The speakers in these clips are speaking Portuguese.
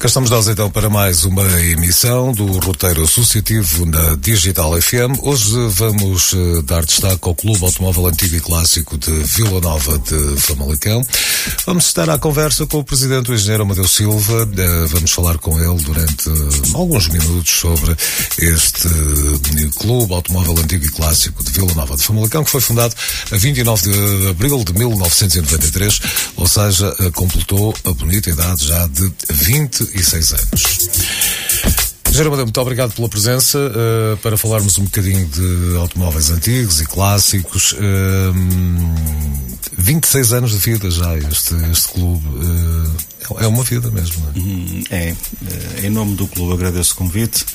Cá estamos nós então para mais uma emissão do roteiro associativo na Digital FM. Hoje vamos uh, dar destaque ao Clube Automóvel Antigo e Clássico de Vila Nova de Famalicão. Vamos estar à conversa com o Presidente, o Engenheiro Amadeu Silva. Uh, vamos falar com ele durante uh, alguns minutos sobre este Clube Automóvel Antigo e Clássico de Vila Nova de Famalicão, que foi fundado a 29 de abril de 1993, ou seja, completou a bonita idade já de 20 36 anos. Geraldo, muito obrigado pela presença uh, para falarmos um bocadinho de automóveis antigos e clássicos. Uh, 26 anos de vida já, este, este clube. Uh, é uma vida mesmo, não é? Hum, é. Em nome do clube agradeço o convite.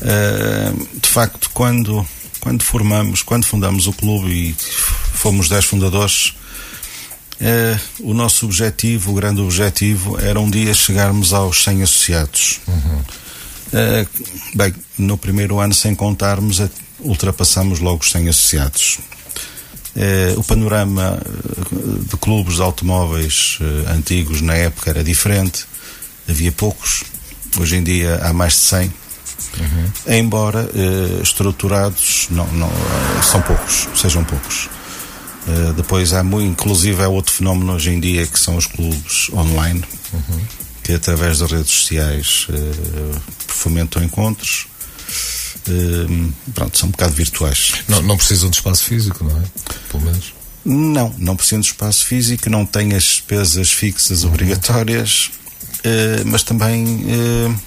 de facto, quando, quando formamos, quando fundamos o clube e fomos 10 fundadores, Uh, o nosso objetivo, o grande objetivo, era um dia chegarmos aos 100 associados. Uhum. Uh, bem, no primeiro ano, sem contarmos, ultrapassamos logo os 100 associados. Uh, o panorama de clubes de automóveis antigos na época era diferente, havia poucos, hoje em dia há mais de 100. Uhum. Embora estruturados, não, não, são poucos, sejam poucos. Uh, depois há muito, inclusive há outro fenómeno hoje em dia que são os clubes online, uhum. que através das redes sociais uh, fomentam encontros. Uh, pronto, são um bocado virtuais. Não, não precisam de espaço físico, não é? Pelo menos. Não, não precisam de espaço físico, não têm as despesas fixas uhum. obrigatórias, mas também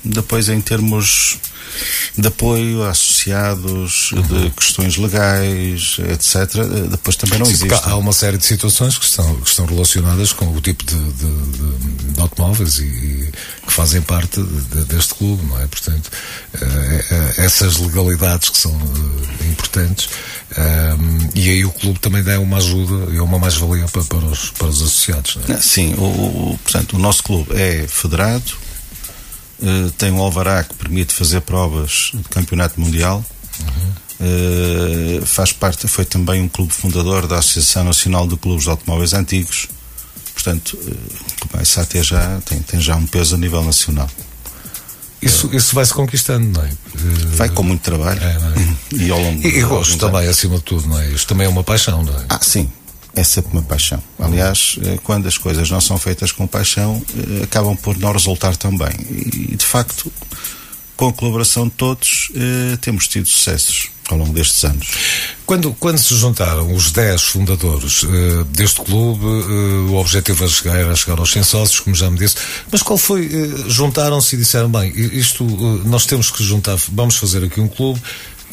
depois em termos de apoio a associados, uhum. de questões legais, etc., depois também não existe. Há uma série de situações que estão, que estão relacionadas com o tipo de, de, de automóveis e, e, que fazem parte de, deste clube, não é? Portanto, uh, essas legalidades que são uh, importantes um, e aí o clube também dá uma ajuda e uma mais-valia para, para, os, para os associados. É? Sim, o, o, portanto, o nosso clube é federado, uh, tem um alvará que permite fazer provas de campeonato mundial. Uhum. Uh, faz parte, foi também um clube fundador da Associação Nacional de Clubes de Automóveis Antigos. Portanto, uh, começa a ter já, tem, tem já um peso a nível nacional. Isso, isso vai se conquistando, não é? Vai com muito trabalho é, é? e ao longo E, e gosto também, acima de tudo, não é? Isto também é uma paixão, não é? Ah, sim é sempre uma paixão. Aliás, eh, quando as coisas não são feitas com paixão, eh, acabam por não resultar tão bem. E, de facto, com a colaboração de todos, eh, temos tido sucessos ao longo destes anos. Quando, quando se juntaram os 10 fundadores uh, deste clube, uh, o objetivo era chegar, era chegar aos 100 sócios, como já me disse, mas qual foi? Uh, Juntaram-se e disseram: bem, isto nós temos que juntar, vamos fazer aqui um clube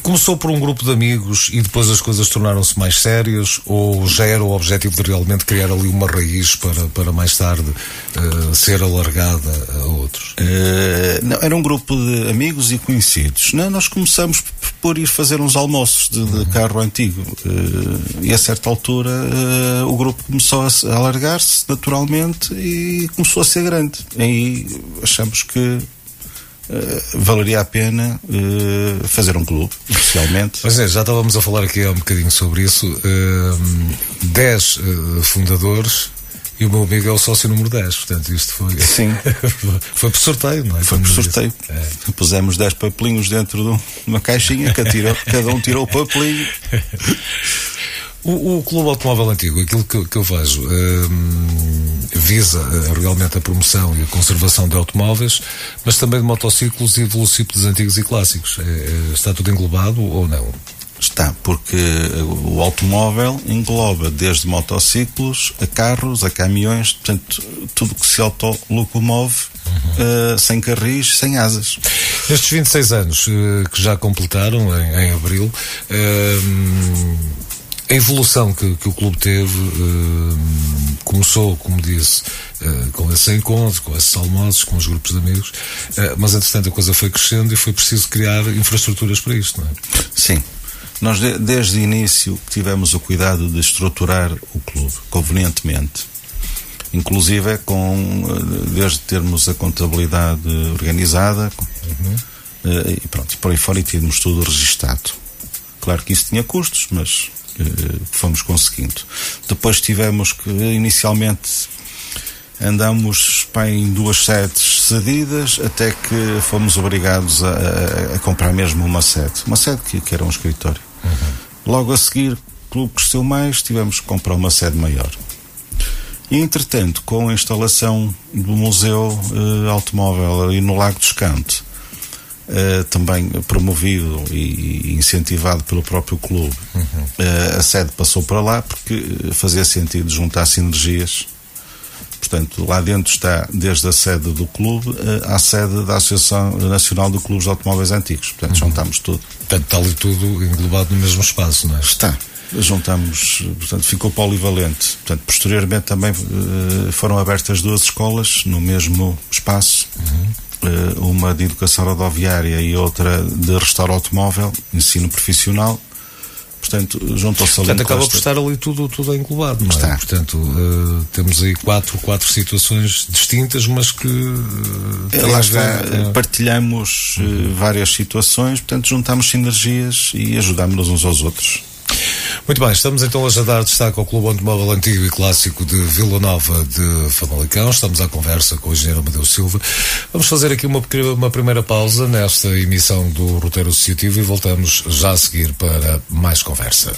Começou por um grupo de amigos e depois as coisas tornaram-se mais sérias ou já era o objetivo de realmente criar ali uma raiz para, para mais tarde uh, ser alargada a outros? Uh, não, era um grupo de amigos e conhecidos. Não, nós começamos por ir fazer uns almoços de, de uhum. carro antigo uh, e a certa altura o grupo começou a alargar-se naturalmente e começou a ser grande. E achamos que eh, valeria a pena uh, fazer um clube, oficialmente. Pois é, já estávamos a falar aqui há um bocadinho sobre isso. Uh, dez fundadores e o meu amigo é o sócio número 10, portanto isto foi. Sim. foi por sorteio, não é? Foi por sorteio. É. Pusemos 10 papelinhos dentro de uma caixinha, cada um tirou o papelinho. O, o, Clube Automóvel Antigo, aquilo que, que eu vejo, hum, visa uh, realmente a promoção e a conservação de automóveis, mas também de motociclos e velocípedos antigos e clássicos. É, é, está tudo englobado ou não? Está, porque o automóvel engloba desde motociclos a carros, a caminhões, portanto, tudo que se autolocomove uhum. uh, sem carris, sem asas. Nestes 26 anos uh, que já completaram em, em abril, uh, a evolução que, que o clube teve uh, começou, como disse, uh, com esse encontro, com esses almoços, com os grupos de amigos, uh, mas entretanto a coisa foi crescendo e foi preciso criar infraestruturas para isto, não é? Sim. Nós, de, desde o início, tivemos o cuidado de estruturar o clube convenientemente. Inclusive com, desde termos a contabilidade organizada, uhum. e pronto, por aí fora e tínhamos tudo registado. Claro que isso tinha custos, mas fomos conseguindo. Depois tivemos que, inicialmente, andamos pá, em duas sedes cedidas até que fomos obrigados a, a, a comprar mesmo uma sede. Uma sede que, que era um escritório. Uhum. Logo a seguir, o clube cresceu mais, tivemos que comprar uma sede maior. E, entretanto, com a instalação do Museu uh, Automóvel ali no Lago dos Cantos, Uh, também promovido e incentivado pelo próprio clube. Uhum. Uh, a sede passou para lá porque fazia sentido juntar sinergias Portanto, lá dentro está desde a sede do clube eh, à sede da Associação Nacional de Clubes de Automóveis Antigos. Portanto, uhum. juntamos tudo. Portanto, está ali tudo englobado no mesmo espaço, não é? Está. Juntamos, portanto, ficou polivalente. Portanto, posteriormente também uh, foram abertas duas escolas no mesmo espaço. Uhum. Uh, uma de educação rodoviária e outra de restauro automóvel, ensino profissional portanto, juntam-se ali. Portanto, acaba por estar ali tudo, tudo englobado, não é? Está. Portanto, uh, temos aí quatro, quatro situações distintas, mas que. Uh, Lá está, ver, partilhamos uh, várias situações, portanto, juntamos sinergias e ajudamos-nos uns aos outros. Muito bem, estamos então hoje a dar destaque ao Clube Automóvel Antigo e Clássico de Vila Nova de Famalicão. Estamos à conversa com o engenheiro Amadeu Silva. Vamos fazer aqui uma, uma primeira pausa nesta emissão do Roteiro Associativo e voltamos já a seguir para mais conversa.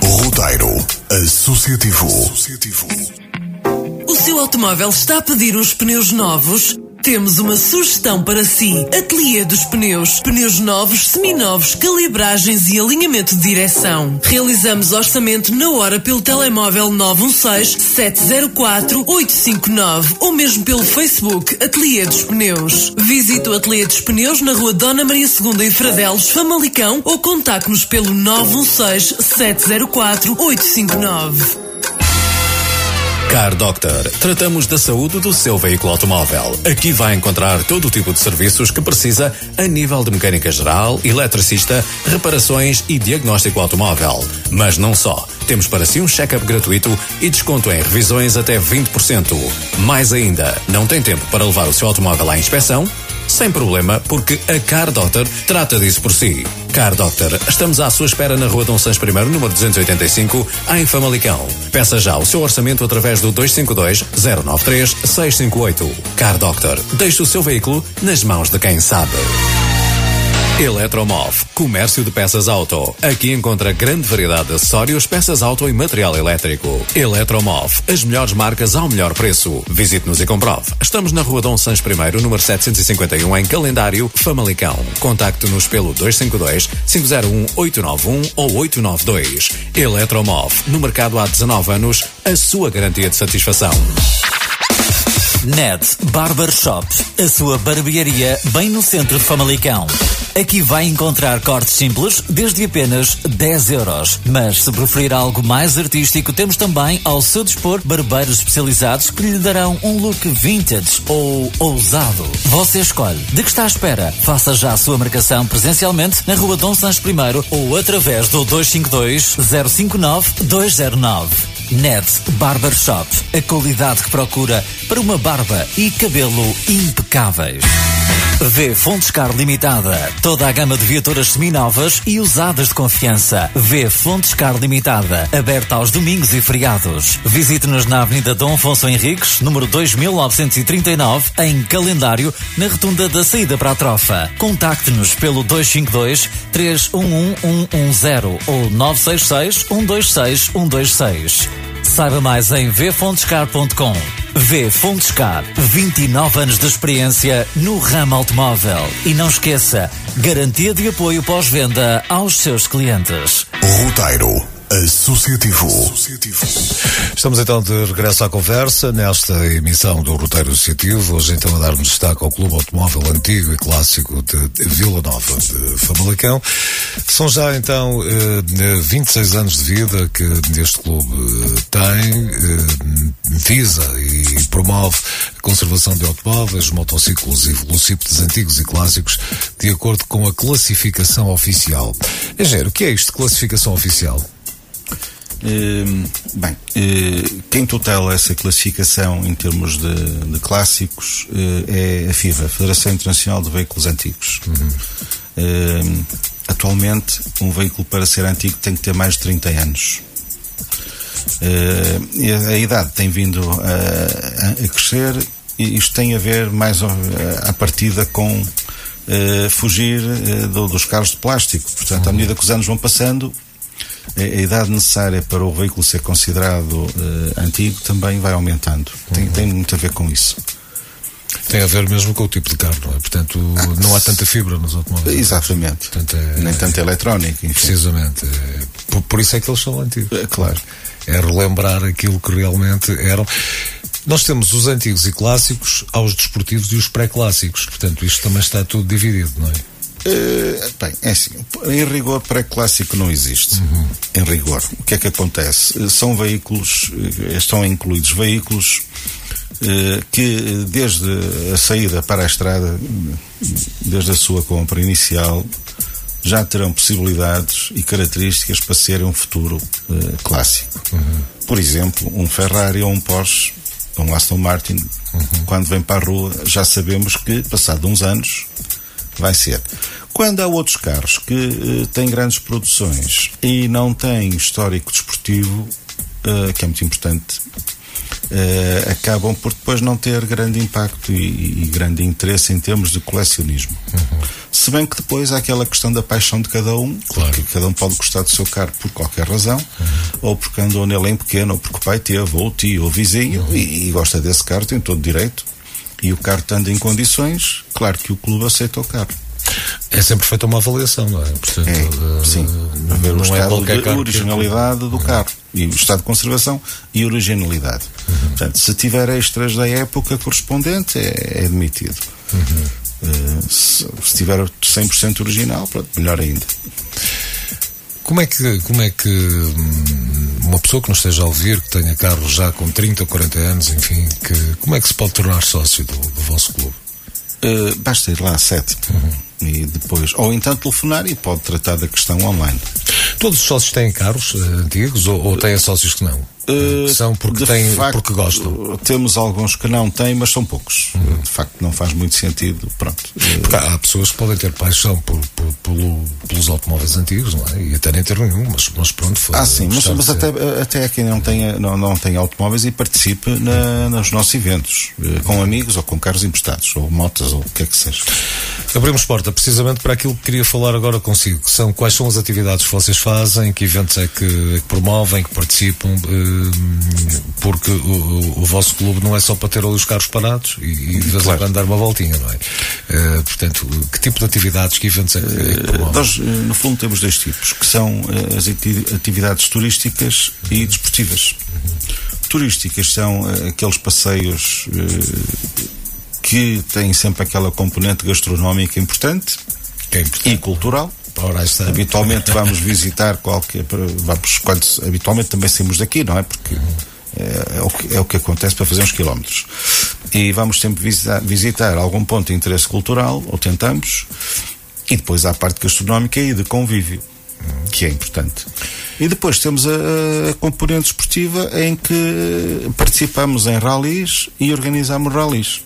Roteiro Associativo. Associativo. O seu automóvel está a pedir uns pneus novos? Temos uma sugestão para si. Ateliê dos Pneus. Pneus novos, seminovos, calibragens e alinhamento de direção. Realizamos orçamento na hora pelo telemóvel 916-704-859 ou mesmo pelo Facebook Ateliê dos Pneus. Visite o Ateliê dos Pneus na rua Dona Maria II em Fradelos, Famalicão ou contacte-nos pelo 916-704-859. Car Doctor. Tratamos da saúde do seu veículo automóvel. Aqui vai encontrar todo o tipo de serviços que precisa a nível de mecânica geral, eletricista, reparações e diagnóstico automóvel. Mas não só. Temos para si um check-up gratuito e desconto em revisões até 20%. Mais ainda, não tem tempo para levar o seu automóvel à inspeção? Sem problema, porque a Car Doctor trata disso por si. Car Doctor, estamos à sua espera na Rua Dom Santos I, número 285, em Famalicão. Peça já o seu orçamento através do 252 093 658. Car Doctor, deixe o seu veículo nas mãos de quem sabe. Eletromov, comércio de peças auto. Aqui encontra grande variedade de acessórios, peças auto e material elétrico. Eletromov, as melhores marcas ao melhor preço. Visite-nos e comprove. Estamos na Rua Dom Sanches I, número 751, em Calendário, Famalicão. Contacte-nos pelo 252 501 891 ou 892. Eletromov, no mercado há 19 anos, a sua garantia de satisfação. Ned Barber Shop, a sua barbearia bem no centro de Famalicão. Aqui vai encontrar cortes simples desde apenas 10 euros. Mas se preferir algo mais artístico, temos também ao seu dispor barbeiros especializados que lhe darão um look vintage ou ousado. Você escolhe. De que está à espera? Faça já a sua marcação presencialmente na rua Dom Santos I ou através do 252 059 209. Ned Barbershop, a qualidade que procura para uma barba e cabelo impecáveis. V Fontes Car Limitada. Toda a gama de viaturas seminovas e usadas de confiança. V Fontes Car Limitada. Aberta aos domingos e feriados. Visite-nos na Avenida Dom Afonso Henriques, número 2939, em calendário, na rotunda da saída para a trofa. Contacte-nos pelo 252 311 110 ou 966 126 126. Saiba mais em vfontescar.com. V Fontescar, 29 anos de experiência no ramo automóvel. E não esqueça, garantia de apoio pós-venda aos seus clientes. Roteiro Associativo. Associativo. Estamos então de regresso à conversa nesta emissão do Roteiro Associativo. Hoje então a darmos destaque ao Clube Automóvel Antigo e Clássico de Vila Nova de Famalicão. São já então 26 eh, anos de vida que este clube eh, tem, eh, visa e promove a conservação de automóveis, motociclos e velocípedes antigos e clássicos de acordo com a classificação oficial. Engenheiro, o que é isto classificação oficial? Ehm, bem, eh, quem tutela essa classificação em termos de, de clássicos eh, é a FIVA, Federação Internacional de Veículos Antigos. Uhum. Ehm, atualmente, um veículo para ser antigo tem que ter mais de 30 anos. Eh, a, a, idade tem vindo a, a, crescer e isto tem a ver mais à partida com fugir do, dos carros de plástico. Portanto, à medida que os anos vão passando, a, idade necessária para o veículo ser considerado uh, antigo também vai aumentando. Tem, uhum. tem muito a ver com isso. Tem a ver mesmo com o tipo de carro, não é? Portanto, não há tanta fibra nos automóveis. Exatamente. Portanto, é, Nem tanta eletrónica. Enfim. Precisamente. É, por, por, isso é que eles são antigos. É, claro. É relembrar aquilo que realmente eram. Nós temos os antigos e clássicos aos desportivos e os pré-clássicos. Portanto, isto também está tudo dividido, não é? Uh, bem, é assim, em rigor pré-clássico não existe. Uhum. Em rigor. O que é que acontece? Eh, são veículos, eh, estão incluídos veículos uh, que desde a saída para a estrada, desde a sua compra inicial, já terão possibilidades e características para serem um futuro uh, clássico. Uhum. Por exemplo, um Ferrari ou um Porsche, um Aston Martin, uhum. quando vem para a rua, já sabemos que, passado uns anos, vai ser. Quando há outros carros que uh, têm grandes produções e não têm histórico desportivo, uh, que é muito importante, uh, acabam por depois não ter grande impacto e, e grande interesse em termos de colecionismo. Uhum. Se bem que depois há aquela questão da paixão de cada um, claro. porque cada um pode gostar do seu carro por qualquer razão, uhum. ou porque andou nele em pequeno, ou porque o pai teve, ou o tio, ou o vizinho, uhum. e, e gosta desse carro, tem todo direito e o carro estando em condições, claro que o clube aceita o carro. É sempre feita uma avaliação, não é? Portanto, é, sim. Ver o é estado é de originalidade do carro e o estado de conservação e originalidade. Uhum. Portanto, se tiver extras da época correspondente, é, é admitido. Uhum. Uh, se, se tiver 100% original, pronto, melhor ainda. Como é que, como é que hum, uma pessoa que nos esteja a ouvir, que tenha carro já com 30 ou 40 anos, enfim, que, como é que se pode tornar sócio do, do vosso clube? Uh, basta ir lá às 7 uhum. e depois, ou então telefonar e pode tratar da questão online. Todos os sócios têm carros uh, antigos ou, ou têm sócios que não? Uh, são porque, têm, facto, porque gostam. Temos alguns que não têm, mas são poucos. Uhum. De facto, não faz muito sentido. Pronto. Porque há pessoas que podem ter paixão por, por, pelo, pelos automóveis antigos, não é? E até nem ter nenhum, mas, mas pronto. Foi, ah, sim, mas, mas até, até quem não tem, não, não tem automóveis e participe na, nos nossos eventos, eh, com amigos ou com carros emprestados, ou motas, ou o que é que seja. Abrimos porta precisamente para aquilo que queria falar agora consigo, que são quais são as atividades que vocês fazem, que eventos é que, é que promovem, que participam. Eh, porque o, o, vosso clube não é só para ter ali os carros parados e, e de vez em quando dar uma voltinha, não é? Uh, portanto, que tipo de atividades, que eventos é que, é eh, Nós, eh, no fundo, temos dois tipos, que são as atividades turísticas e desportivas. Uhum. Turísticas são aqueles passeios que têm sempre aquela componente gastronómica importante, é importante. e cultural Ora, está. Habitualmente vamos visitar qualquer. Vamos, quando, habitualmente também saímos daqui, não é? Porque é, é, o que, é o que acontece para fazer uns quilómetros. E vamos sempre visitar, visitar algum ponto de interesse cultural, ou tentamos, e depois há a parte gastronómica e de convívio, que é importante. E depois temos a, a componente esportiva em que participamos em ralis e organizamos ralis.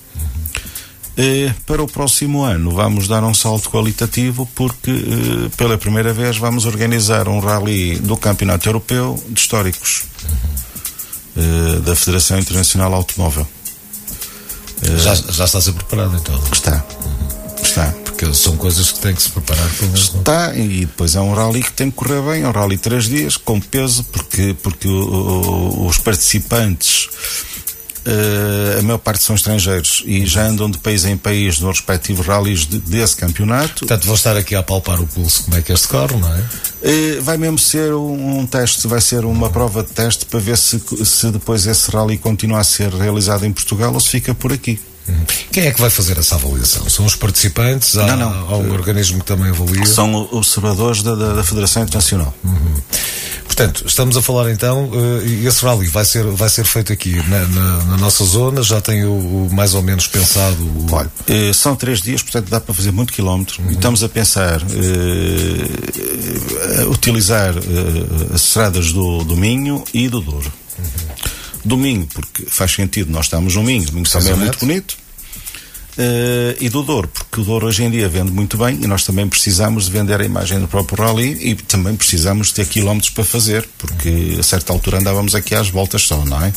Eh, para o próximo ano vamos dar um salto qualitativo porque eh, pela primeira vez vamos organizar um rally do Campeonato Europeu de Históricos eh, da Federação Internacional Automóvel. Já, já está a ser preparado então? Está. Está. Porque são coisas que tem que se preparar para Está, e depois é um rally que tem que correr bem, é um rally três dias, com peso, porque, porque o, o, os participantes Uh, a maior parte são estrangeiros e já andam de país em país nos respectivos rallies de, desse campeonato. Portanto, vou estar aqui a palpar o pulso, como é que este corre, não é? Uh, vai mesmo ser um, um, teste, vai ser uma prova de teste para ver se, se depois esse rally continua a ser realizado em Portugal ou se fica por aqui. Quem é que vai fazer essa avaliação? São os participantes? Há, não, não. Há um organismo que também avalia? São observadores da, da, da Federação Internacional. Uhum. Portanto, estamos a falar então, uh, esse rally vai ser, vai ser feito aqui na, na, na nossa zona, já tem o, o, mais ou menos pensado. O... Olha, uh, são três dias, portanto dá para fazer muito quilómetro uhum. e estamos a pensar uh, utilizar as estradas do, do Minho e do Douro. Domingo, porque faz sentido, nós estamos no Minho, Domingo também é muito bonito. Uh, e do Douro, porque o Douro hoje em dia vende muito bem e nós também precisamos de vender a imagem do próprio rally e também precisamos de ter quilómetros para fazer, porque a certa altura andávamos aqui às voltas só, não é?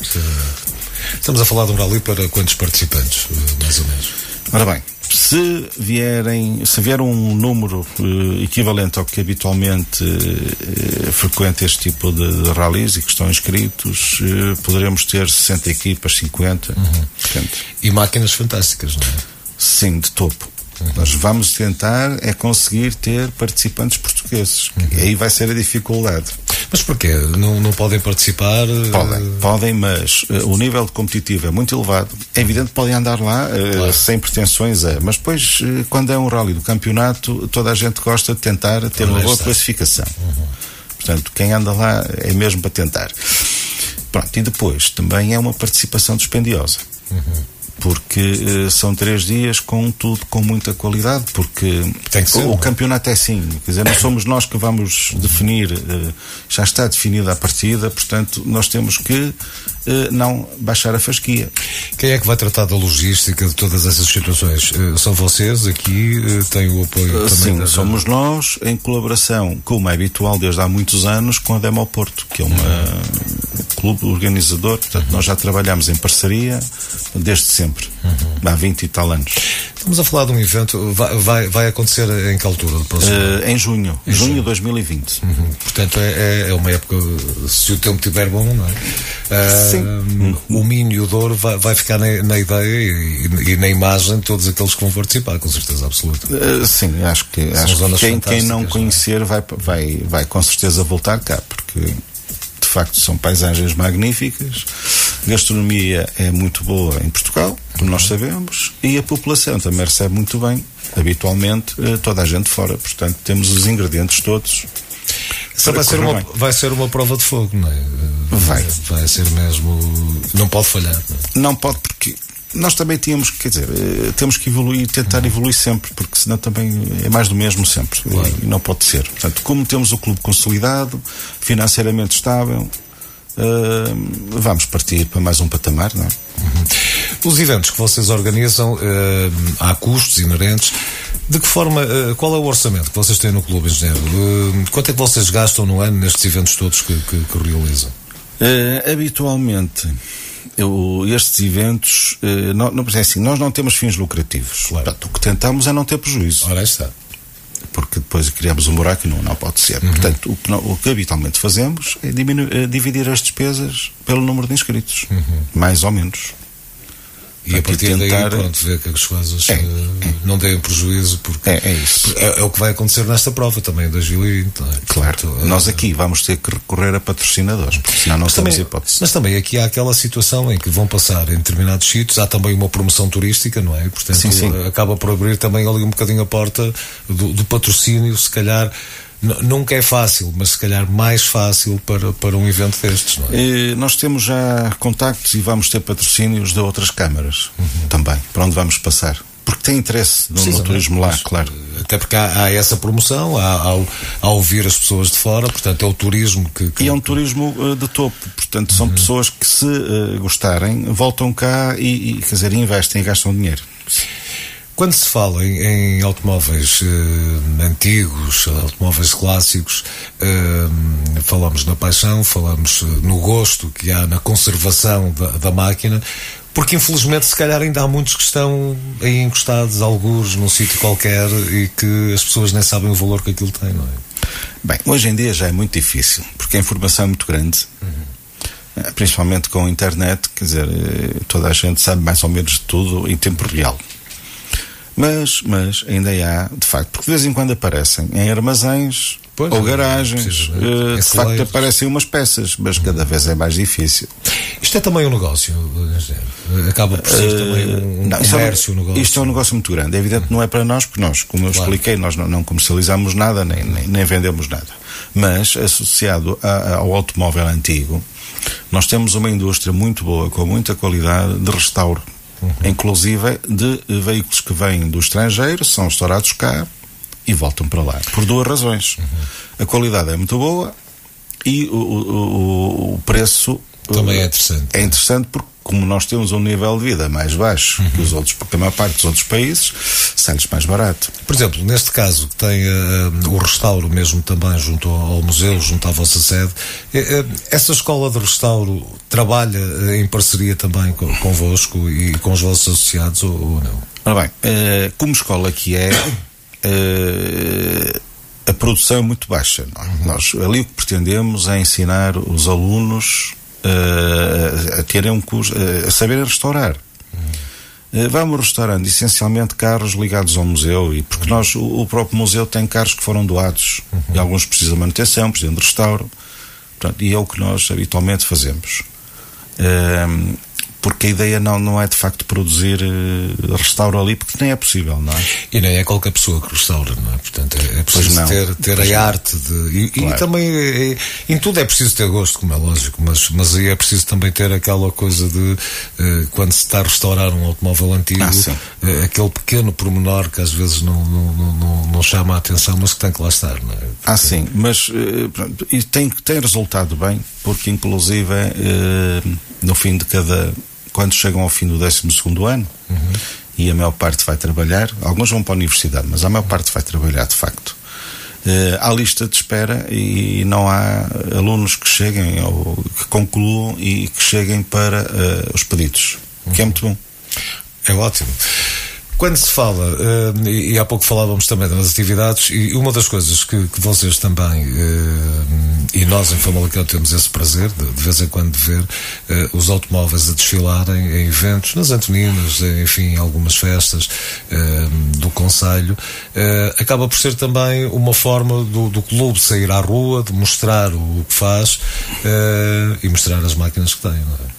Estamos a falar de um rally para quantos participantes, eh, mais ou menos? Ora bem, se vierem, se vier um número uh, equivalente ao que habitualmente uh, frequenta este tipo de, de rallies e que estão inscritos, uh, poderemos ter 60 equipas, 50. Uhum. Portanto, e máquinas fantásticas, não é? Sim, de topo. Uhum. Nós vamos tentar é conseguir ter participantes portugueses. Uhum. E aí vai ser a dificuldade. Mas porquê? Não, não podem participar? Podem, uh... podem, mas uh, o nível de competitivo é muito elevado. É evidente que podem andar lá uh, claro. sem pretensões a. Mas depois, quando é um rally do campeonato, toda a gente gosta de tentar ter uma boa está. classificação. Uhum. Portanto, quem anda lá é mesmo para tentar. Pronto, e depois também é uma participação dispendiosa. Uhum porque uh, são três dias com tudo com muita qualidade, porque ser, o, o, campeonato é assim, quer dizer, não somos nós que vamos definir, uh, já está definida a partida, portanto nós temos que uh, não baixar a fasquia. Quem é que vai tratar da logística de todas essas situações? são vocês aqui, têm o apoio também? Sim, da... somos nós, em colaboração, como é habitual desde há muitos anos, com a Demo Porto, que é uma uhum. clube organizador, portanto uhum. nós já trabalhamos em parceria desde sempre sempre. Uhum. Há 20 e tal anos. Estamos a falar de um evento, vai, vai, vai acontecer em que altura? Uh, em junho, em junho de 2020. Uhum. Portanto, é, é, é uma época, se o tempo estiver bom, não é? Uh, Sim. O Minho e o Douro vai, vai ficar na, na ideia e, e, na imagem de todos aqueles que vão participar, com certeza absoluta. Uh, sim, acho que, acho que quem, quem não é? conhecer vai, vai, vai com certeza voltar cá, porque facto são paisagens magníficas gastronomia é muito boa em Portugal, como nós sabemos, e a população também recebe muito bem, habitualmente, eh, toda a gente fora. Portanto, temos os ingredientes todos. Só vai ser, uma, vai ser uma prova de fogo, não é? Vai. Vai ser mesmo. Não pode falhar. Não, é? não pode, porque nós também tínhamos, quer dizer, eh, temos que evoluir, tentar evoluir sempre, porque senão também é mais do mesmo sempre. Claro. E não pode ser. Portanto, como temos o clube consolidado, financeiramente estável, uh, vamos partir para mais um patamar, não é? Uhum. Os eventos que vocês organizam, uh, há custos inerentes. De que forma, uh, qual é o orçamento que vocês têm no Clube Engenheiro? quanto é que vocês gastam no ano nestes eventos todos que, que, que realizam? habitualmente, eu, estes eventos, não, não, é assim, nós não temos fins lucrativos. Claro. Portanto, o que tentamos é não ter prejuízo. Ora, está porque depois criamos um buraco e não, não pode ser. Uhum. Portanto, o que, não, o que, habitualmente fazemos é, diminuir, é, dividir as despesas pelo número de inscritos, uhum. mais ou menos. E a partir tentar... daí, pronto, ver que as coisas é, é. não deem prejuízo, porque é, é isso. É, é, o que vai acontecer nesta prova também em 2020. É? Claro, Portanto, nós uh, aqui vamos ter que recorrer a patrocinadores, porque senão não temos hipótese. Mas também aqui há aquela situação em que vão passar em determinados sítios, há também uma promoção turística, não é? Portanto, sim, sim. acaba por abrir também ali um bocadinho a porta do, do patrocínio, se calhar nunca é fácil, mas se calhar mais fácil para, para um evento destes, não é? nós temos já contactos e vamos ter patrocínios de outras câmaras uhum. também, para onde vamos passar. Porque tem interesse no, no turismo lá, claro. Até porque há, há essa promoção, há, há, há, ouvir as pessoas de fora, portanto é o turismo que. que e é um turismo uh, de topo, portanto são uhum. pessoas que, se uh, gostarem, voltam cá e, e, quer dizer, investem e gastam dinheiro. Quando se fala em, em automóveis eh, antigos, automóveis clássicos, eh, falamos na paixão, falamos eh, no gosto que há na conservação da, da, máquina, porque infelizmente se calhar ainda há muitos que estão aí encostados, alguns num sítio qualquer e que as pessoas nem sabem o valor que aquilo tem, não é? Bem, hoje em dia já é muito difícil, porque a informação é muito grande. Uhum. Principalmente com a internet, quer dizer, toda a gente sabe mais ou menos de tudo em tempo real. Mas, mas ainda há, de facto, porque de vez em quando aparecem em armazéns pois, ou garagens, uh, de facto aparecem umas peças, mas cada vez é mais difícil. Isto é também um negócio, acaba por ser uh, também um não, comércio, é um negócio. Isto é um negócio muito grande. É evidente não é para nós, porque nós, como eu claro. expliquei, nós não, não comercializamos nada, nem, nem, nem, vendemos nada. Mas associado a, ao automóvel antigo, nós temos uma indústria muito boa, com muita qualidade de restauro uhum. inclusive de veículos que vêm do estrangeiro, são restaurados cá e voltam para lá. Por duas razões. Uhum. A qualidade é muito boa e o, o, o preço também é interessante. É interessante porque como nós temos um nível de vida mais baixo uhum. que os outros, porque a maior parte dos outros países sai-lhes mais barato. Por exemplo, neste caso que tem uh, o restauro mesmo também junto ao museu, junto à vossa sede, uh, essa escola de restauro trabalha uh, em parceria também convosco e com os vossos associados ou, ou não? Ora bem, como escola que é, a produção é muito baixa. É? Uhum. Nós ali o que pretendemos é ensinar os alunos uh, a terem um curso, uh, a saberem restaurar. Uh, vamos restaurando essencialmente carros ligados ao museu, e porque nós, o, o próprio museu tem carros que foram doados, uhum. e alguns precisam de manutenção, precisam de restauro, portanto, e é o que nós habitualmente fazemos. Porque a ideia não, não é de facto produzir uh, restauro ali, porque nem é possível, não é? E nem é qualquer pessoa que restaura, não é? Portanto, é, é preciso ter, ter a arte de. E, claro. e também é, em tudo é preciso ter gosto, como é lógico, mas, mas aí é preciso também ter aquela coisa de quando se está a restaurar um automóvel antigo, ah, aquele pequeno pormenor que às vezes não, não, não, não, chama a atenção, mas que tem que lá estar, não é? Porque... Ah, sim, mas e tem, tem resultado bem, porque inclusive no fim de cada quando chegam ao fim do 12 ano, uhum. e a maior parte vai trabalhar, alguns vão para a universidade, mas a maior parte vai trabalhar de facto. Uh, há lista de espera e não há alunos que cheguem ou que concluam e que cheguem para uh, os pedidos, uhum. que é muito bom. É ótimo. Quando se fala, uh, e, há pouco falávamos também das atividades, e uma das coisas que, que vocês também, uh, e nós em Famalicão temos esse prazer, de, de vez em quando ver uh, os automóveis a desfilarem em eventos, nas Antoninas, enfim, em algumas festas do Conselho, acaba por ser também uma forma do, do clube sair à rua, de mostrar o que faz e mostrar as máquinas que tem, não é?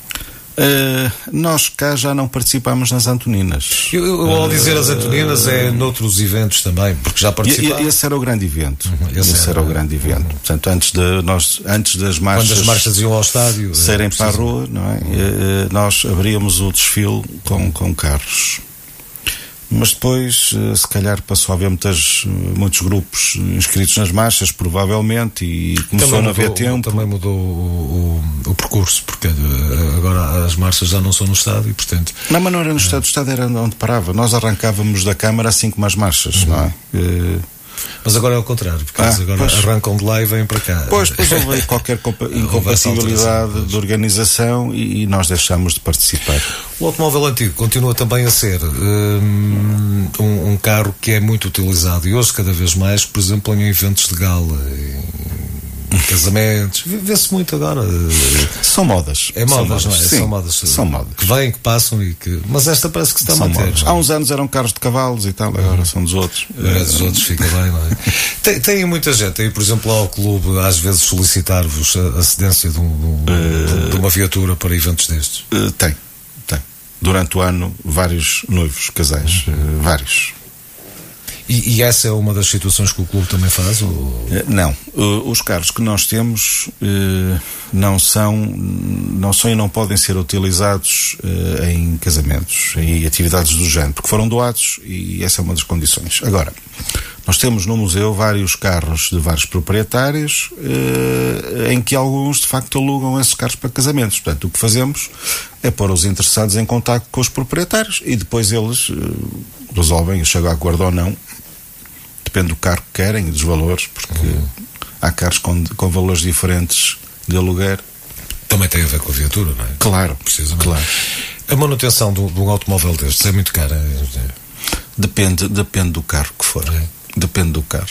Uh, nós cá já não participamos nas Antoninas. Eu, eu ao dizer as Antoninas é noutros eventos também, porque já participamos. Esse era o grande evento. Uhum, esse, esse, era, era o grande evento. Uhum. Portanto, antes, de, nós, antes das marchas. Quando as marchas iam ao estádio. Serem para a rua, não é? Uhum. nós abríamos o desfile com, com carros mas depois eh, se calhar passou a haver muitas, eh, muitos grupos inscritos nas marchas, provavelmente, e começou a não haver tempo. Também mudou o, o, o, percurso, porque eh, agora as marchas já não são no estádio, portanto... Não, mas não era no estádio, o estádio era onde parava. Nós arrancávamos da Câmara assim como as marchas, uhum. não é? Mas agora é o contrário, porque ah, eles agora pois, arrancam de lá e vêm para cá. Pois, pois houve qualquer incompatibilidade de organização e, e, nós deixamos de participar. O automóvel antigo continua também a ser hum, um, um, carro que é muito utilizado e hoje cada vez mais, por exemplo, em eventos de gala. Em, casamentos, vê-se muito agora. São modas. É modas, são não é? Sim, são modas. São modas. Que vêm, que passam e que. Mas esta parece que se está são a manter. Há uns anos eram carros de cavalos e tal, agora são dos outros. É, dos outros fica bem, não é? tem, tem muita gente aí, por exemplo, ao clube, às vezes solicitar-vos a, cedência de, um, de, uma viatura para eventos destes? Uh, tem, tem. Durante o ano, vários noivos, casais, uh, vários. E, e, essa é uma das situações que o clube também faz? Ou... Eh, não. Os carros que nós temos eh, não são, não são e não podem ser utilizados eh, em casamentos, em atividades do género, porque foram doados e essa é uma das condições. Agora, nós temos no museu vários carros de vários proprietários em que alguns de facto alugam esses carros para casamentos. Portanto, o que fazemos é pôr os interessados em contato com os proprietários e depois eles resolvem, chegam a acordo ou não, depende do carro que querem e dos valores, porque uhum. há carros com, com valores diferentes de aluguer. Também tem a ver com a viatura, não é? Claro, precisamente. Claro. A manutenção de, um automóvel destes é muito cara? Depende, depende do carro que for. É. Depende do carro.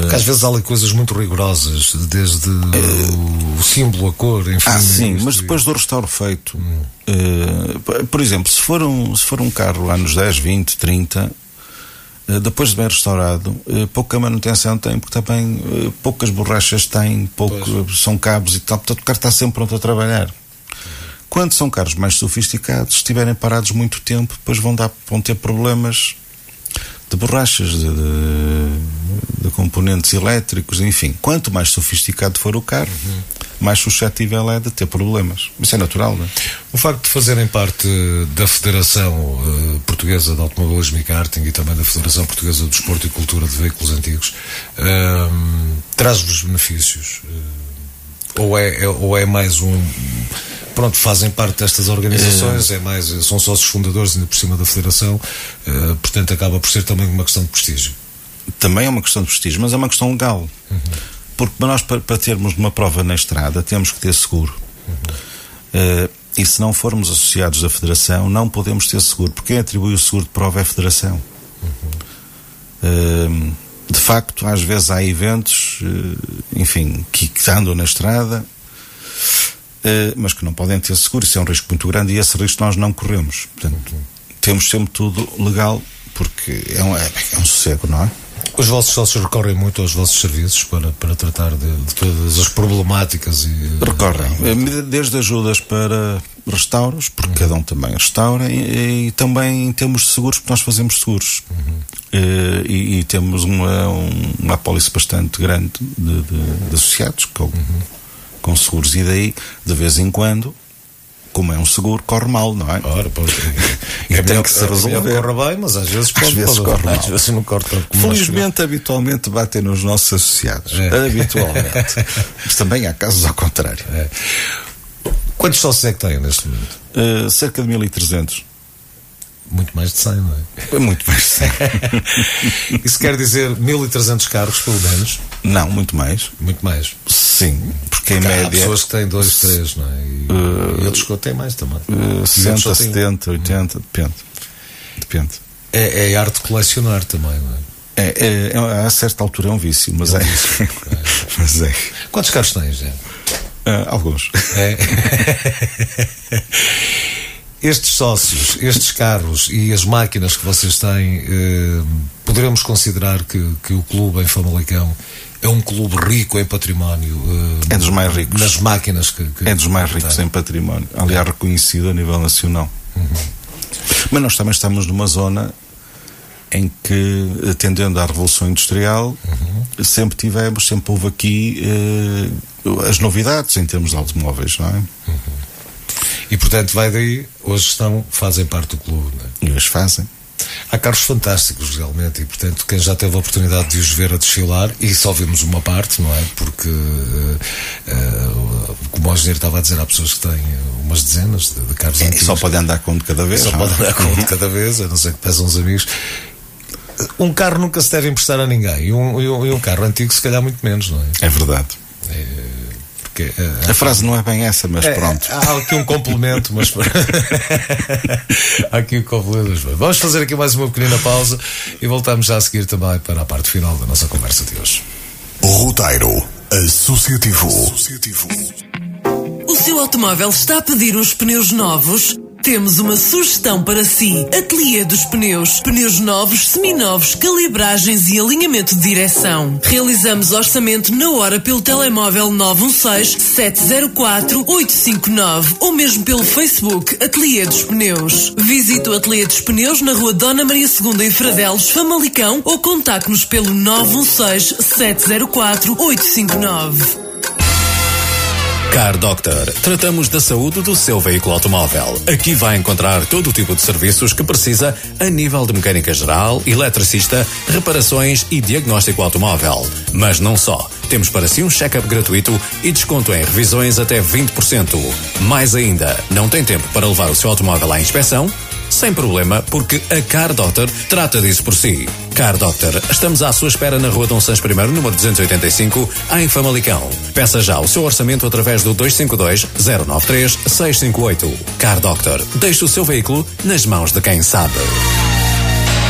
Porque às vezes há ali coisas muito rigorosas, desde uh, o símbolo, a cor, enfim. Ah, sim, mas depois do restauro feito, hum. uh, por exemplo, se for, um, se for um carro anos 10, 20, 30, uh, depois de bem restaurado, uh, pouca manutenção tem, porque também poucas borrachas tem, pouco, são cabos e tal, portanto o carro está sempre pronto a trabalhar. Quando são carros mais sofisticados, se estiverem parados muito tempo, depois vão, dar, vão ter problemas de borrachas, de, de, de, componentes elétricos, enfim. Quanto mais sofisticado for o carro, uhum. Mais suscetível é de ter problemas. Isso é natural, não é? O facto de fazerem parte da Federação uh, Portuguesa de Automobilismo e Karting e também da Federação Portuguesa do Desporto e Cultura de Veículos Antigos uh, traz-vos benefícios? Uh, ou, é, é, ou é mais um pronto, fazem parte destas organizações, é mais, são sócios fundadores ainda por cima da Federação, uh, portanto acaba por ser também uma questão de prestígio. Também é uma questão de prestígio, mas é uma questão legal. Uhum. Porque nós, para, termos uma prova na estrada, temos que ter seguro. Uhum. Uh, e se não formos associados da Federação, não podemos ter seguro, porque quem atribui o seguro de prova é a Federação. Uhum. Uh, de facto, às vezes há eventos, enfim, que, que andam na estrada eh, mas que não podem ter seguro. Isso é um risco muito grande e esse risco nós não corremos. Portanto, temos sempre tudo legal, porque é um, é, é um sossego, não é? Os vossos sócios recorrem muito aos vossos serviços para, para tratar de, de todas as problemáticas e. Recorrem. Eh, desde ajudas para restauros, porque uhum. cada um também restaura, e, e, também temos seguros, porque nós fazemos seguros. Uhum. Eh, e, e, temos uma, uma apólice bastante grande de, de, de associados, que uhum com seguros. E daí, de vez em quando, como é um seguro, corre mal, não é? Ora, pois, é, é tem que se resolver. É corre bem, mas às vezes pode, às vezes corre mal. Às vezes não corre tanto como Felizmente, habitualmente batem nos nossos associados. É. Habitualmente. mas também há casos ao contrário. É. Quantos sócios é que têm neste momento? Uh, cerca de 1300. Muito mais de 100, não é? Muito mais de 100. Isso quer dizer 1300 carros, pelo menos? Não, muito mais. Muito mais? Sim, porque em Há média. Há pessoas que têm 2, 3, não é? E, uh, e outros que têm mais também. Uh, 60, 70, 80, depende. Depende. É, é arte colecionar também, não é? É, é, é, a certa altura é um vício, mas é. Um vício. é. mas é. Quantos carros tens? Uh, alguns. É. estes sócios, estes carros e as máquinas que vocês têm, eh, poderemos considerar que, que o clube em Famalicão é um clube rico em património. Eh, é dos mais ricos. Nas máquinas que. que é dos mais ricos tem. em património. Aliás, reconhecido a nível nacional. Uhum. Mas nós também estamos numa zona em que, atendendo à Revolução Industrial, uhum. sempre tivemos, sempre houve aqui eh, as novidades em termos de automóveis, não é? Uhum. E portanto vai daí, hoje estão, fazem parte do clube. Não é? E hoje fazem. Há carros fantásticos realmente e portanto quem já teve a oportunidade de os ver a desfilar e só vimos uma parte, não é? Porque uh, como o engenheiro estava a dizer, há pessoas que têm umas dezenas de, de carros é, antigos. Só podem andar com um de cada vez. Só podem andar com um de cada vez, a não ser que pesam uns amigos. Um carro nunca se deve emprestar a ninguém e um, e um, e um carro antigo se calhar muito menos, não é? É verdade. É, porque, uh, a frase não é bem essa, mas é, pronto. Há aqui um complemento, mas há aqui um complemento. Vamos fazer aqui mais uma pequena pausa e voltamos já a seguir também para a parte final da nossa conversa de hoje. Roteiro Associativo. Associativo. O seu automóvel está a pedir uns pneus novos? Temos uma sugestão para si. Ateliê dos Pneus. Pneus novos, seminovos, calibragens e alinhamento de direção. Realizamos orçamento na hora pelo telemóvel 916-704-859 ou mesmo pelo Facebook Ateliê dos Pneus. Visite o Ateliê dos Pneus na rua Dona Maria II em Fradelos, Famalicão ou contacte-nos pelo 916-704-859. Car Doctor. Tratamos da saúde do seu veículo automóvel. Aqui vai encontrar todo o tipo de serviços que precisa a nível de mecânica geral, eletricista, reparações e diagnóstico automóvel. Mas não só. Temos para si um check-up gratuito e desconto em revisões até 20%. Mais ainda, não tem tempo para levar o seu automóvel à inspeção? Sem problema, porque a Car Doctor trata disso por si. Car Doctor, estamos à sua espera na Rua Dom Santos I, número 285, em Famalicão. Peça já o seu orçamento através do 252 093 658. Car Doctor, deixe o seu veículo nas mãos de quem sabe.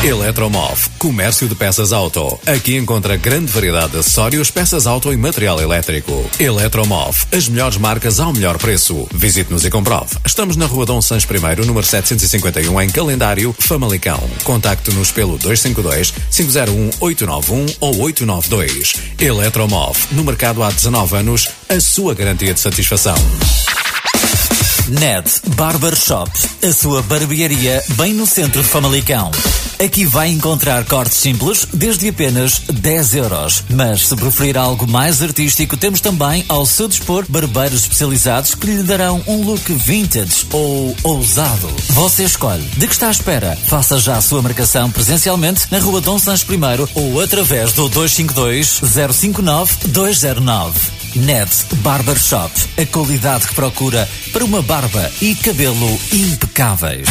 Eletromov, comércio de peças auto. Aqui encontra grande variedade de acessórios, peças auto e material elétrico. Eletromov, as melhores marcas ao melhor preço. Visite-nos e comprove. Estamos na rua Dom Sanches I, número 751, em calendário Famalicão. Contacte-nos pelo 252 501 891 ou 892. Eletromov, no mercado há 19 anos, a sua garantia de satisfação. NED Barbershop, a sua barbearia bem no centro de Famalicão. Aqui vai encontrar cortes simples desde apenas 10 euros. Mas se preferir algo mais artístico, temos também ao seu dispor barbeiros especializados que lhe darão um look vintage ou ousado. Você escolhe. De que está à espera? Faça já a sua marcação presencialmente na rua Dom Sancho I ou através do 252 059 209. Ned Barbershop, a qualidade que procura para uma barba e cabelo impecáveis.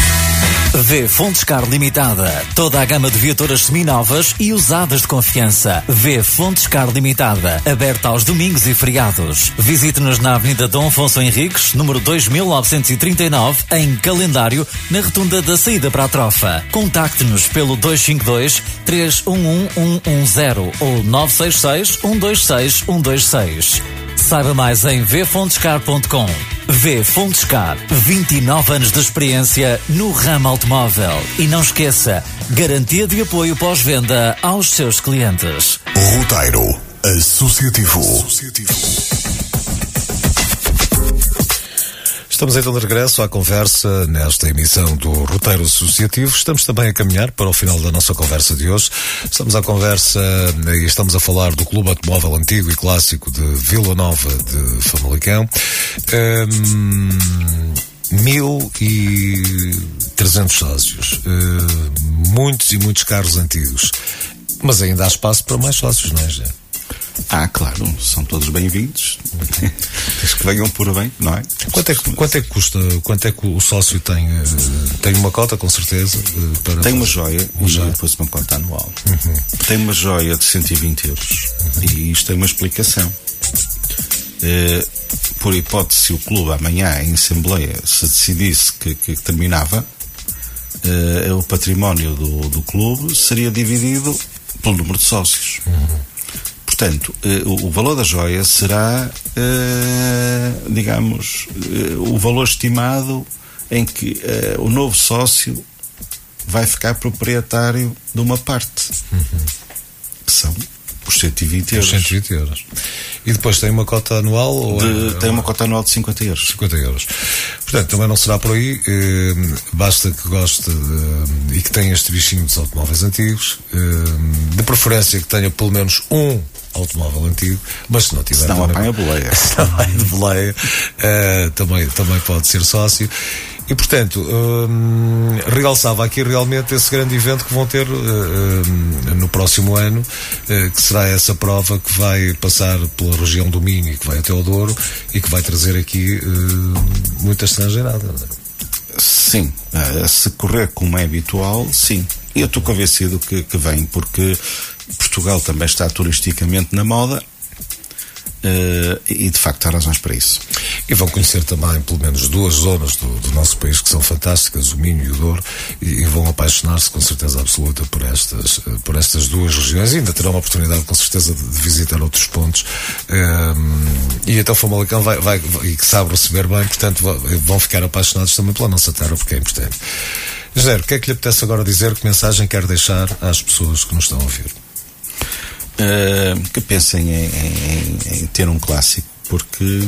V Fontescar Limitada, toda a gama de viaturas seminovas e usadas de confiança. V Fontescar Limitada, aberta aos domingos e feriados. Visite-nos na Avenida Dom Afonso Henriques, número 2939, em calendário, na rotunda da saída para a trofa. Contacte-nos pelo 252 311 110 ou 966 126 126. Saiba mais em vfontescar.com. V Fontescar, 29 anos de experiência no ramo automóvel. E não esqueça, garantia de apoio pós-venda aos seus clientes. Roteiro Associativo. Estamos então de regresso à conversa nesta emissão do Roteiro Associativo. Estamos também a caminhar para o final da nossa conversa de hoje. Estamos à conversa e estamos a falar do Clube Automóvel Antigo e Clássico de Vila Nova de Famalicão. Um, mil e trezentos sócios. Uh, muitos e muitos carros antigos. Mas ainda há espaço para mais sócios, não é, Jé? Ah, claro, são todos bem-vindos. Desde que venham por bem, não é? Quanto é que, quanto é que custa? Quanto é que o sócio tem? eh, Tem uma cota, com certeza? eh, Para Tem uma joia Uma joia. depois uma conta anual. Tem uma joia de 120 euros. E isto tem uma explicação. Eh, por hipótese, se o clube amanhã em Assembleia se decidisse que, que terminava, eh, o património do, do clube seria dividido pelo número de sócios. Portanto, eh, o, valor da joia será, eh, digamos, eh, o valor estimado em que o novo sócio vai ficar proprietário de uma parte, que são os 120 Os euros. 120 euros. E depois tem uma cota anual? Ou De- é- tem uma cota anual de 50 euros. 50 euros. Portanto, também não será por aí. eh, basta que goste de- e que tenha este bichinho dos automóveis antigos. eh, de preferência que tenha pelo menos um automóvel antigo, mas se não tiver. Senão também- apanha boleia. Se não apanha boleia, eh, também, também pode ser sócio. E, portanto, hum, realçava aqui realmente esse grande evento que vão ter eh, hum, no próximo ano, eh, que será essa prova que vai passar pela região do Minho e que vai até o Douro e que vai trazer aqui eh, muita estrangeirada. Sim, eh, se correr como é habitual, sim. Eu estou convencido que, que vem, porque Portugal também está turisticamente na moda eh, e de facto há razões para isso. E vão conhecer também, pelo menos, duas zonas do, do nosso país que são fantásticas, o Minho e o Douro, e, e vão apaixonar-se com certeza absoluta por estas, eh, por estas duas regiões. E ainda terão a oportunidade, com certeza, de, de visitar outros pontos. Ehm, e então Famalicão vai, vai, vai- e que sabe receber bem, portanto, vão ficar apaixonados também pela nossa terra, porque é importante. José, o que é que lhe apetece agora dizer? Que mensagem quer deixar às pessoas que nos estão a ouvir? Eh, que pensem em, em- em ter um clássico, porque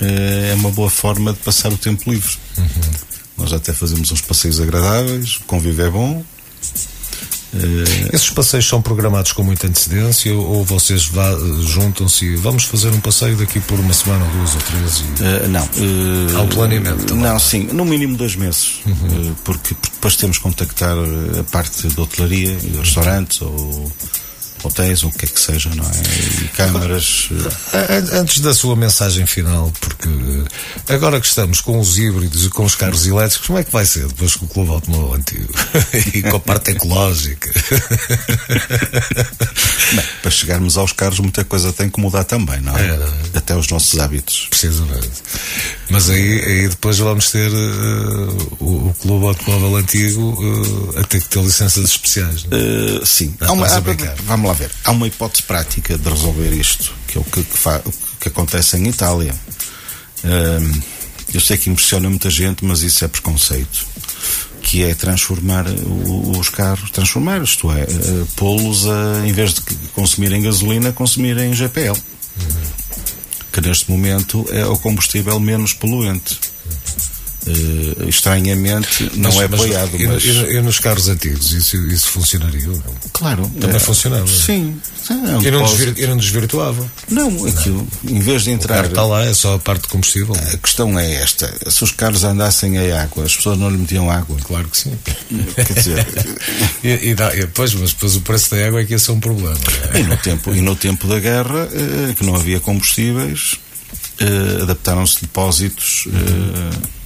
eh, é uma boa forma de passar o tempo livre. Nós até fazemos uns passeios agradáveis, o convívio é bom. Eh, Esses passeios são programados com muita antecedência ou, vocês juntam-se e vamos fazer um passeio daqui por uma semana, ou duas ou três? E... Eh, não. eh, Há um planeamento também. Não, sim, no mínimo dois meses. Eh, porque, porque depois temos que contactar a parte da hotelaria, restaurantes ou hotéis, ou o que é que seja, não é? E câmaras. eh, Antes da sua mensagem final, porque agora que estamos com os híbridos e com os carros elétricos, como é que vai ser depois com o Clube Automóvel Antigo? e com a parte ecológica? Bem, para chegarmos aos carros, muita coisa tem que mudar também, não é? é. Até os nossos hábitos. Precisamente. Mas aí, aí depois vamos ter uh, o, o, Clube Automóvel Antigo uh, a ter que ter licenças especiais. Uh, sim. Há uma, há, vamos lá ver. Há uma hipótese prática de resolver isto, que é o que, que, o que acontece em Itália. eu sei que impressiona muita gente, mas isso é preconceito que é transformar os carros, transformar, isto é, pô-los a, em vez de consumirem gasolina, consumirem GPL. Uhum. Que neste momento é o combustível menos poluente. Uh, estranhamente não mas, é apoiado. Mas, mas... E, e, nos carros antigos isso, isso funcionaria? Claro. Também é, funcionava. Sim. É e, não desvir, e não desvirtuava. Não, aquilo, não. em vez de entrar. O está lá, é só a parte de combustível. A questão é esta: se os carros andassem a água, as pessoas não lhe metiam água. Claro que sim. Quer dizer. e, e, dá, e, pois, mas depois o preço da água é que ia ser um problema. É? E, no tempo, e no tempo da guerra, eh, que não havia combustíveis, eh, adaptaram-se depósitos. Uhum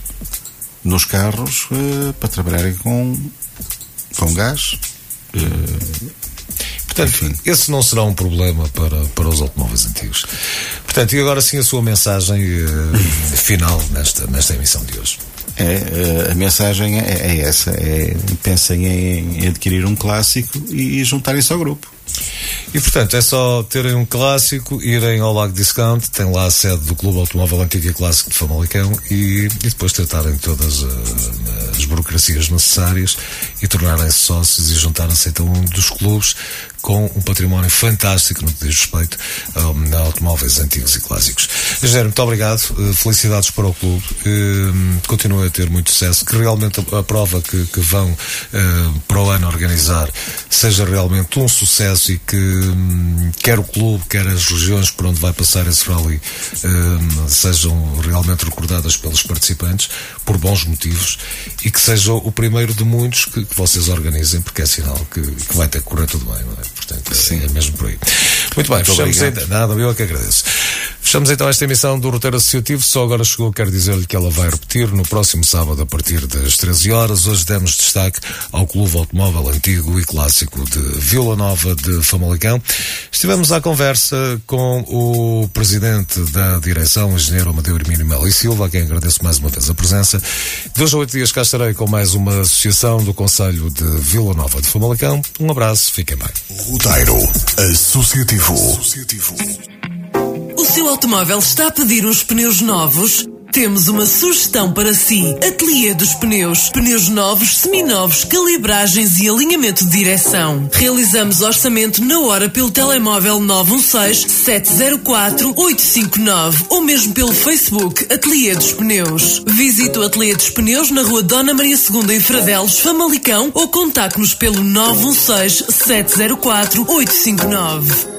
nos carros uh, para trabalharem com, com gás. Uh, Portanto, Enfim. esse não será um problema para, para os automóveis antigos. Portanto, e agora sim a sua mensagem uh, final nesta, nesta emissão de hoje. É, a mensagem é, é essa: é, pensem em, em adquirir um clássico e, e juntarem-se ao grupo. E portanto é só terem um clássico, irem ao Lago Discount, tem lá a sede do Clube Automóvel Antigo e Clássico de Famalicão e, e depois tratarem todas uh, as burocracias necessárias e tornarem-se sócios e juntarem-se então um dos clubes com um património fantástico no que diz respeito um, a automóveis antigos e clássicos. Engenheiro, muito obrigado, uh, felicidades para o clube, uh, continua a ter muito sucesso, que realmente a, prova que, que vão uh, para o ano organizar seja realmente um sucesso e que um, quer o clube, quer as regiões por onde vai passar esse rally hum, sejam realmente recordadas pelos participantes por bons motivos e que seja o primeiro de muitos que, que vocês organizem, porque é sinal que, que vai ter que correr tudo bem, não é? Portanto, Sim. é mesmo por aí. Muito bem, Muito fechamos ainda. Nada, eu é que agradeço. Fechamos então esta emissão do Roteiro Associativo. Só agora chegou, quero dizer-lhe que ela vai repetir no próximo sábado a partir das 13 horas. Hoje demos destaque ao Clube Automóvel Antigo e Clássico de Vila Nova de Famalicão. Estivemos à conversa com o presidente da direção, o engenheiro Amadeu Hermínio Melo e Silva, a quem agradeço mais uma vez a presença. De hoje a oito dias cá estarei com mais uma associação do Conselho de Vila Nova de Famalicão. Um abraço, fiquem bem. Roteiro Associativo. Associativo. O seu automóvel está a pedir uns pneus novos? Temos uma sugestão para si. Ateliê dos Pneus. Pneus novos, seminovos, calibragens e alinhamento de direção. Realizamos orçamento na hora pelo telemóvel 916-704-859 ou mesmo pelo Facebook Ateliê dos Pneus. Visite o Ateliê dos Pneus na rua Dona Maria II em Fradelos, Famalicão ou contacte-nos pelo 916-704-859.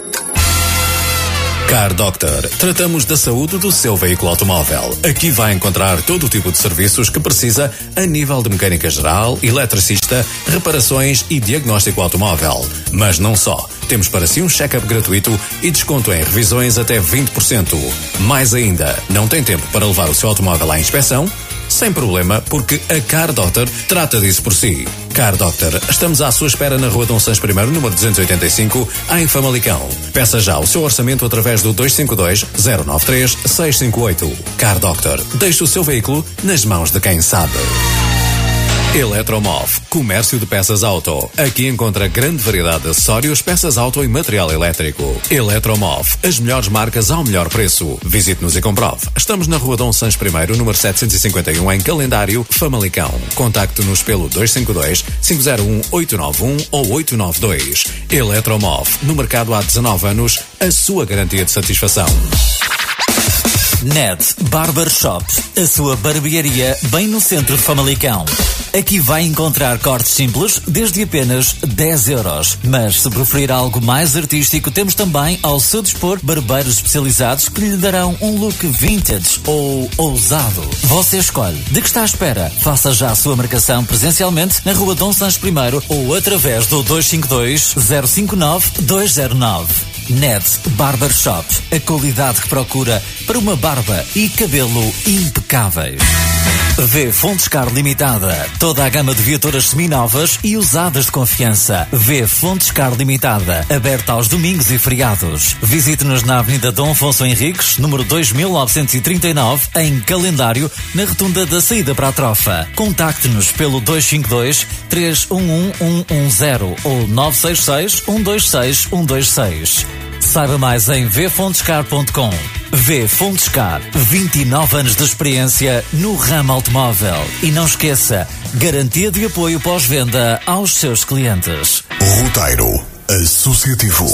Car Doctor. Tratamos da saúde do seu veículo automóvel. Aqui vai encontrar todo o tipo de serviços que precisa a nível de mecânica geral, eletricista, reparações e diagnóstico automóvel. Mas não só. Temos para si um check-up gratuito e desconto em revisões até 20%. Mais ainda, não tem tempo para levar o seu automóvel à inspeção? Sem problema, porque a Car Doctor trata disso por si. Car Doctor, estamos à sua espera na Rua Dom Santos I, número 285, em Famalicão. Peça já o seu orçamento através do 252 093 658. Car Doctor, deixe o seu veículo nas mãos de quem sabe. Eletromov, comércio de peças auto. Aqui encontra grande variedade de acessórios, peças auto e material elétrico. Eletromov, as melhores marcas ao melhor preço. Visite-nos e comprove. Estamos na Rua Dom Santos I, número 751, em Calendário, Famalicão. Contacte-nos pelo 252 501 891 ou 892. Eletromov, no mercado há 19 anos, a sua garantia de satisfação. NED Barber Shop, a sua barbearia bem no centro de Famalicão. Aqui vai encontrar cortes simples desde apenas 10 euros. Mas se preferir algo mais artístico, temos também ao seu dispor barbeiros especializados que lhe darão um look vintage ou ousado. Você escolhe. De que está à espera? Faça já a sua marcação presencialmente na Rua Dom Santos I ou através do 252 059 209. Net Barbershop, a qualidade que procura para uma barba e cabelo impecáveis. V Fontes Car Limitada. Toda a gama de viaturas seminovas e usadas de confiança. V Fontes Car Limitada. Aberta aos domingos e feriados. Visite-nos na Avenida Dom Afonso Henriques, número 2939, em calendário, na rotunda da saída para a trofa. Contacte-nos pelo 252 311 110 ou 966 126 126. Saiba mais em vfontescar.com. V Fontescar, 29 anos de experiência no ramo automóvel. E não esqueça, garantia de apoio pós-venda aos seus clientes. Roteiro Associativo.